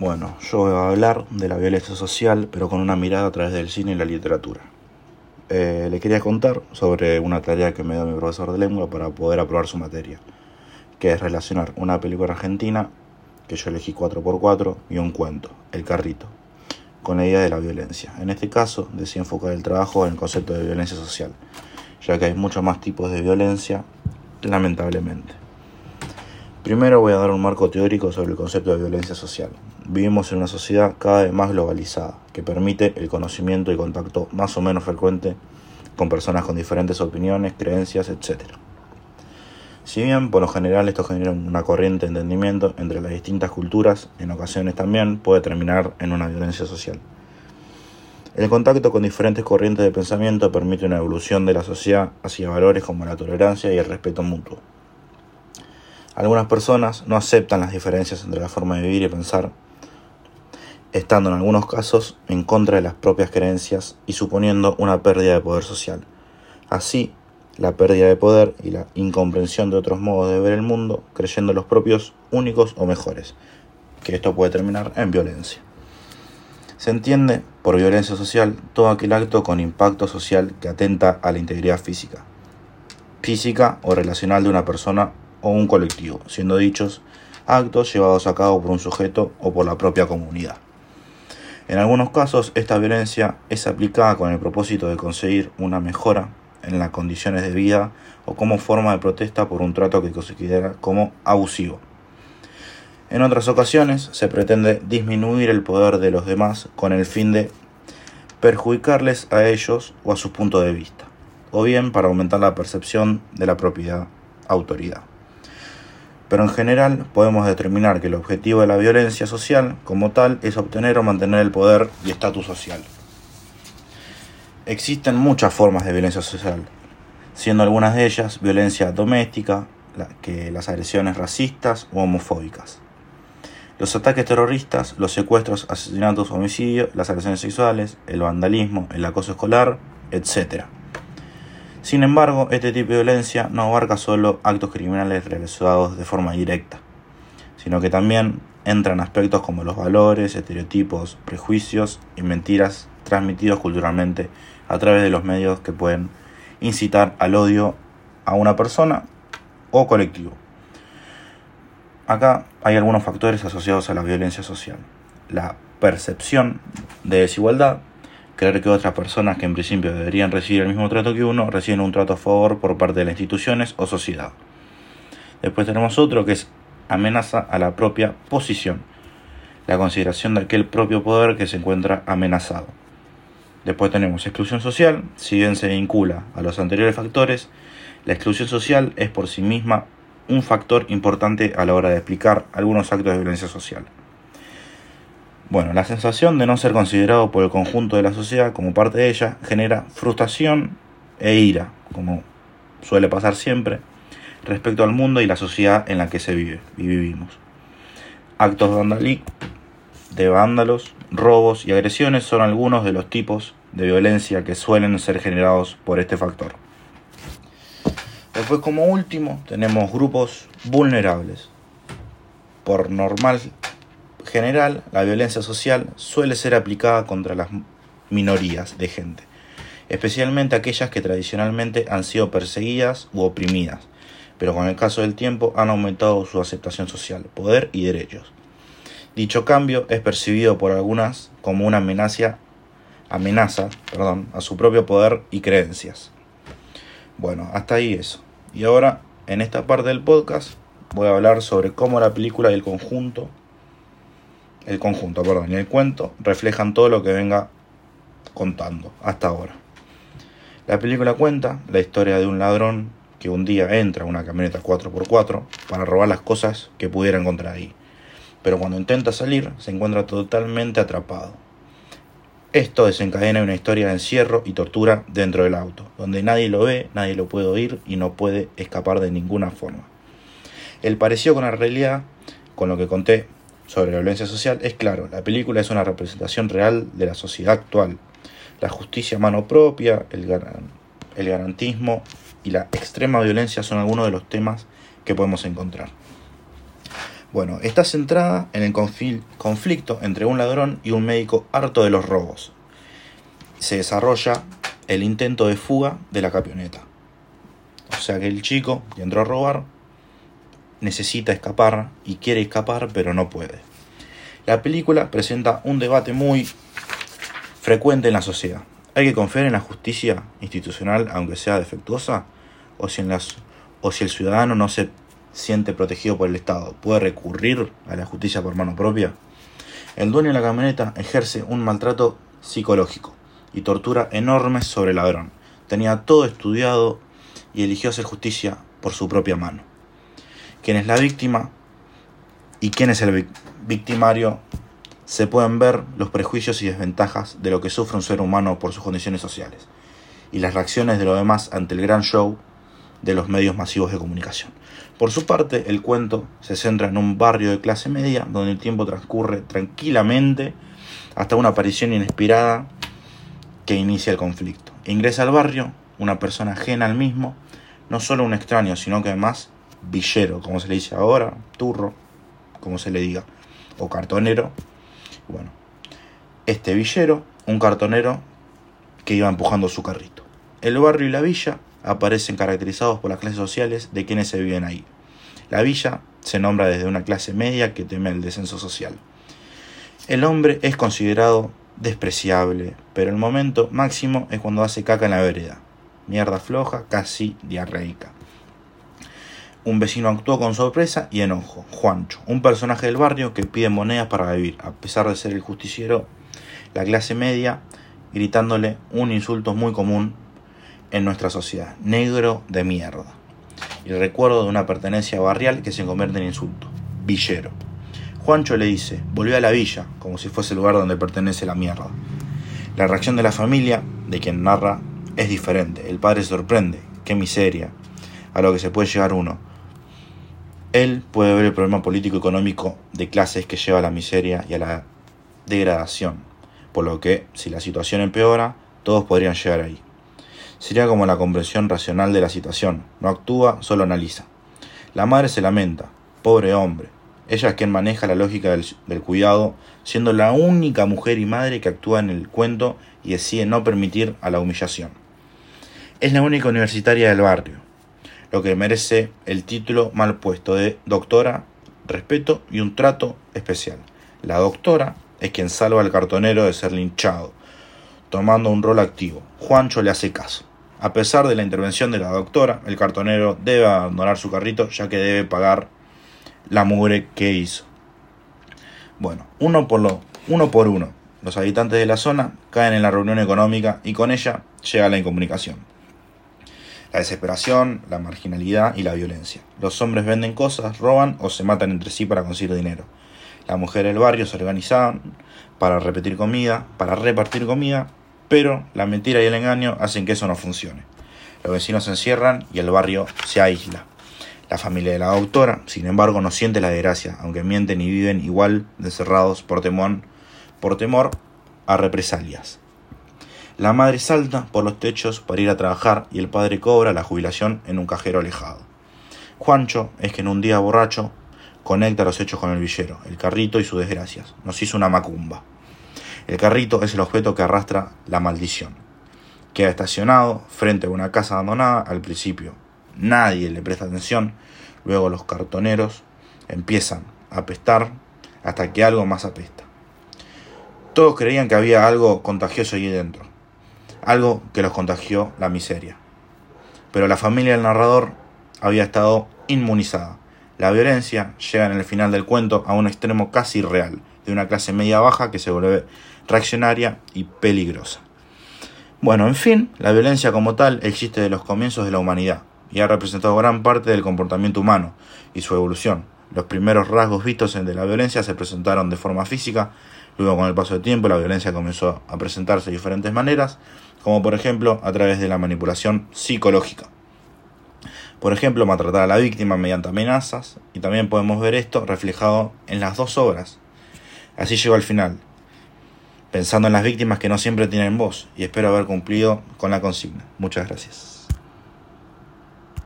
Bueno, yo voy a hablar de la violencia social, pero con una mirada a través del cine y la literatura. Eh, le quería contar sobre una tarea que me dio mi profesor de lengua para poder aprobar su materia, que es relacionar una película argentina, que yo elegí 4x4, y un cuento, El Carrito, con la idea de la violencia. En este caso, decidí enfocar el trabajo en el concepto de violencia social, ya que hay muchos más tipos de violencia, lamentablemente. Primero voy a dar un marco teórico sobre el concepto de violencia social. Vivimos en una sociedad cada vez más globalizada, que permite el conocimiento y contacto más o menos frecuente con personas con diferentes opiniones, creencias, etc. Si bien por lo general esto genera una corriente de entendimiento entre las distintas culturas, en ocasiones también puede terminar en una violencia social. El contacto con diferentes corrientes de pensamiento permite una evolución de la sociedad hacia valores como la tolerancia y el respeto mutuo. Algunas personas no aceptan las diferencias entre la forma de vivir y pensar, estando en algunos casos en contra de las propias creencias y suponiendo una pérdida de poder social. Así, la pérdida de poder y la incomprensión de otros modos de ver el mundo, creyendo los propios únicos o mejores, que esto puede terminar en violencia. Se entiende por violencia social todo aquel acto con impacto social que atenta a la integridad física, física o relacional de una persona o un colectivo, siendo dichos actos llevados a cabo por un sujeto o por la propia comunidad. En algunos casos, esta violencia es aplicada con el propósito de conseguir una mejora en las condiciones de vida o como forma de protesta por un trato que considera como abusivo. En otras ocasiones se pretende disminuir el poder de los demás con el fin de perjudicarles a ellos o a su punto de vista, o bien para aumentar la percepción de la propiedad autoridad pero en general podemos determinar que el objetivo de la violencia social como tal es obtener o mantener el poder y estatus social. Existen muchas formas de violencia social, siendo algunas de ellas violencia doméstica, que las agresiones racistas o homofóbicas. Los ataques terroristas, los secuestros, asesinatos, homicidios, las agresiones sexuales, el vandalismo, el acoso escolar, etc. Sin embargo, este tipo de violencia no abarca solo actos criminales realizados de forma directa, sino que también entran aspectos como los valores, estereotipos, prejuicios y mentiras transmitidos culturalmente a través de los medios que pueden incitar al odio a una persona o colectivo. Acá hay algunos factores asociados a la violencia social. La percepción de desigualdad, creer que otras personas que en principio deberían recibir el mismo trato que uno reciben un trato a favor por parte de las instituciones o sociedad. Después tenemos otro que es amenaza a la propia posición, la consideración de aquel propio poder que se encuentra amenazado. Después tenemos exclusión social, si bien se vincula a los anteriores factores, la exclusión social es por sí misma un factor importante a la hora de explicar algunos actos de violencia social. Bueno, la sensación de no ser considerado por el conjunto de la sociedad como parte de ella genera frustración e ira, como suele pasar siempre, respecto al mundo y la sociedad en la que se vive y vivimos. Actos de vándalos, robos y agresiones son algunos de los tipos de violencia que suelen ser generados por este factor. Después como último tenemos grupos vulnerables. Por normal general, la violencia social suele ser aplicada contra las minorías de gente, especialmente aquellas que tradicionalmente han sido perseguidas u oprimidas, pero con el caso del tiempo han aumentado su aceptación social, poder y derechos. Dicho cambio es percibido por algunas como una amenaza, amenaza perdón, a su propio poder y creencias. Bueno, hasta ahí eso. Y ahora, en esta parte del podcast, voy a hablar sobre cómo la película y el conjunto el conjunto, perdón, y el cuento reflejan todo lo que venga contando hasta ahora. La película cuenta la historia de un ladrón que un día entra a una camioneta 4x4 para robar las cosas que pudiera encontrar ahí. Pero cuando intenta salir se encuentra totalmente atrapado. Esto desencadena una historia de encierro y tortura dentro del auto, donde nadie lo ve, nadie lo puede oír y no puede escapar de ninguna forma. El parecido con la realidad, con lo que conté, sobre la violencia social es claro, la película es una representación real de la sociedad actual. La justicia a mano propia, el, el garantismo y la extrema violencia son algunos de los temas que podemos encontrar. Bueno, está centrada en el conflicto entre un ladrón y un médico harto de los robos. Se desarrolla el intento de fuga de la camioneta. O sea que el chico que entró a robar necesita escapar y quiere escapar pero no puede. La película presenta un debate muy frecuente en la sociedad. ¿Hay que confiar en la justicia institucional aunque sea defectuosa? ¿O si, el ciudadano no se siente protegido por el Estado, puede recurrir a la justicia por mano propia? El dueño de la camioneta ejerce un maltrato psicológico y tortura enormes sobre el ladrón. Tenía todo estudiado y eligió hacer justicia por su propia mano. ¿Quién es la víctima y quién es el victimario? Se pueden ver los prejuicios y desventajas de lo que sufre un ser humano por sus condiciones sociales y las reacciones de los demás ante el gran show de los medios masivos de comunicación. Por su parte, el cuento se centra en un barrio de clase media donde el tiempo transcurre tranquilamente hasta una aparición inesperada que inicia el conflicto. Ingresa al barrio una persona ajena al mismo, no solo un extraño, sino que además villero, como se le dice ahora, turro, como se le diga, o cartonero. Bueno, este villero, un cartonero que iba empujando su carrito. El barrio y la villa aparecen caracterizados por las clases sociales de quienes se viven ahí. La villa se nombra desde una clase media que teme el descenso social. El hombre es considerado despreciable, pero el momento máximo es cuando hace caca en la vereda. Mierda floja, casi diarreica. Un vecino actuó con sorpresa y enojo. Juancho, un personaje del barrio que pide monedas para vivir, a pesar de ser el justiciero, la clase media, gritándole un insulto muy común en nuestra sociedad, negro de mierda. Y el recuerdo de una pertenencia barrial que se convierte en insulto, villero. Juancho le dice, volvió a la villa, como si fuese el lugar donde pertenece la mierda. La reacción de la familia, de quien narra, es diferente. El padre sorprende, qué miseria, a lo que se puede llegar uno. Él puede ver el problema político-económico de clases que lleva a la miseria y a la degradación, por lo que, si la situación empeora, todos podrían llegar ahí. Sería como la comprensión racional de la situación. No actúa, solo analiza. La madre se lamenta. Pobre hombre. Ella es quien maneja la lógica del, del, cuidado, siendo la única mujer y madre que actúa en el cuento y decide no permitir a la humillación. Es la única universitaria del barrio, lo que merece el título mal puesto de doctora, respeto y un trato especial. La doctora es quien salva al cartonero de ser linchado, tomando un rol activo. Juancho le hace caso. A pesar de la intervención de la doctora, el cartonero debe abandonar su carrito ya que debe pagar la mugre que hizo. Bueno, uno por, lo, uno por uno, los habitantes de la zona caen en la reunión económica y con ella llega la incomunicación. La desesperación, la marginalidad y la violencia. Los hombres venden cosas, roban o se matan entre sí para conseguir dinero. Las mujeres del barrio se organizan para repetir comida, para repartir comida pero la mentira y el engaño hacen que eso no funcione. Los vecinos se encierran y el barrio se aísla. La familia de la doctora, sin embargo, no siente la desgracia, aunque mienten y viven igual encerrados por temor, por temor a represalias. La madre salta por los techos para ir a trabajar y el padre cobra la jubilación en un cajero alejado. Juancho es que en un día borracho conecta los hechos con el villero, el carrito y sus desgracias. Nos hizo una macumba. El carrito es el objeto que arrastra la maldición. Queda estacionado frente a una casa abandonada al principio. Nadie le presta atención. Luego los cartoneros empiezan a apestar hasta que algo más apesta. Todos creían que había algo contagioso allí dentro. Algo que los contagió la miseria. Pero la familia del narrador había estado inmunizada. La violencia llega en el final del cuento a un extremo casi real, de una clase media baja que se vuelve reaccionaria y peligrosa. Bueno, en fin, la violencia como tal existe desde los comienzos de la humanidad y ha representado gran parte del comportamiento humano y su evolución. Los primeros rasgos vistos de la violencia se presentaron de forma física, luego con el paso del tiempo la violencia comenzó a presentarse de diferentes maneras, como por ejemplo a través de la manipulación psicológica. Por ejemplo, maltratar a la víctima mediante amenazas, y también podemos ver esto reflejado en las dos obras. Así llegó al final, pensando en las víctimas que no siempre tienen voz y espero haber cumplido con la consigna. Muchas gracias.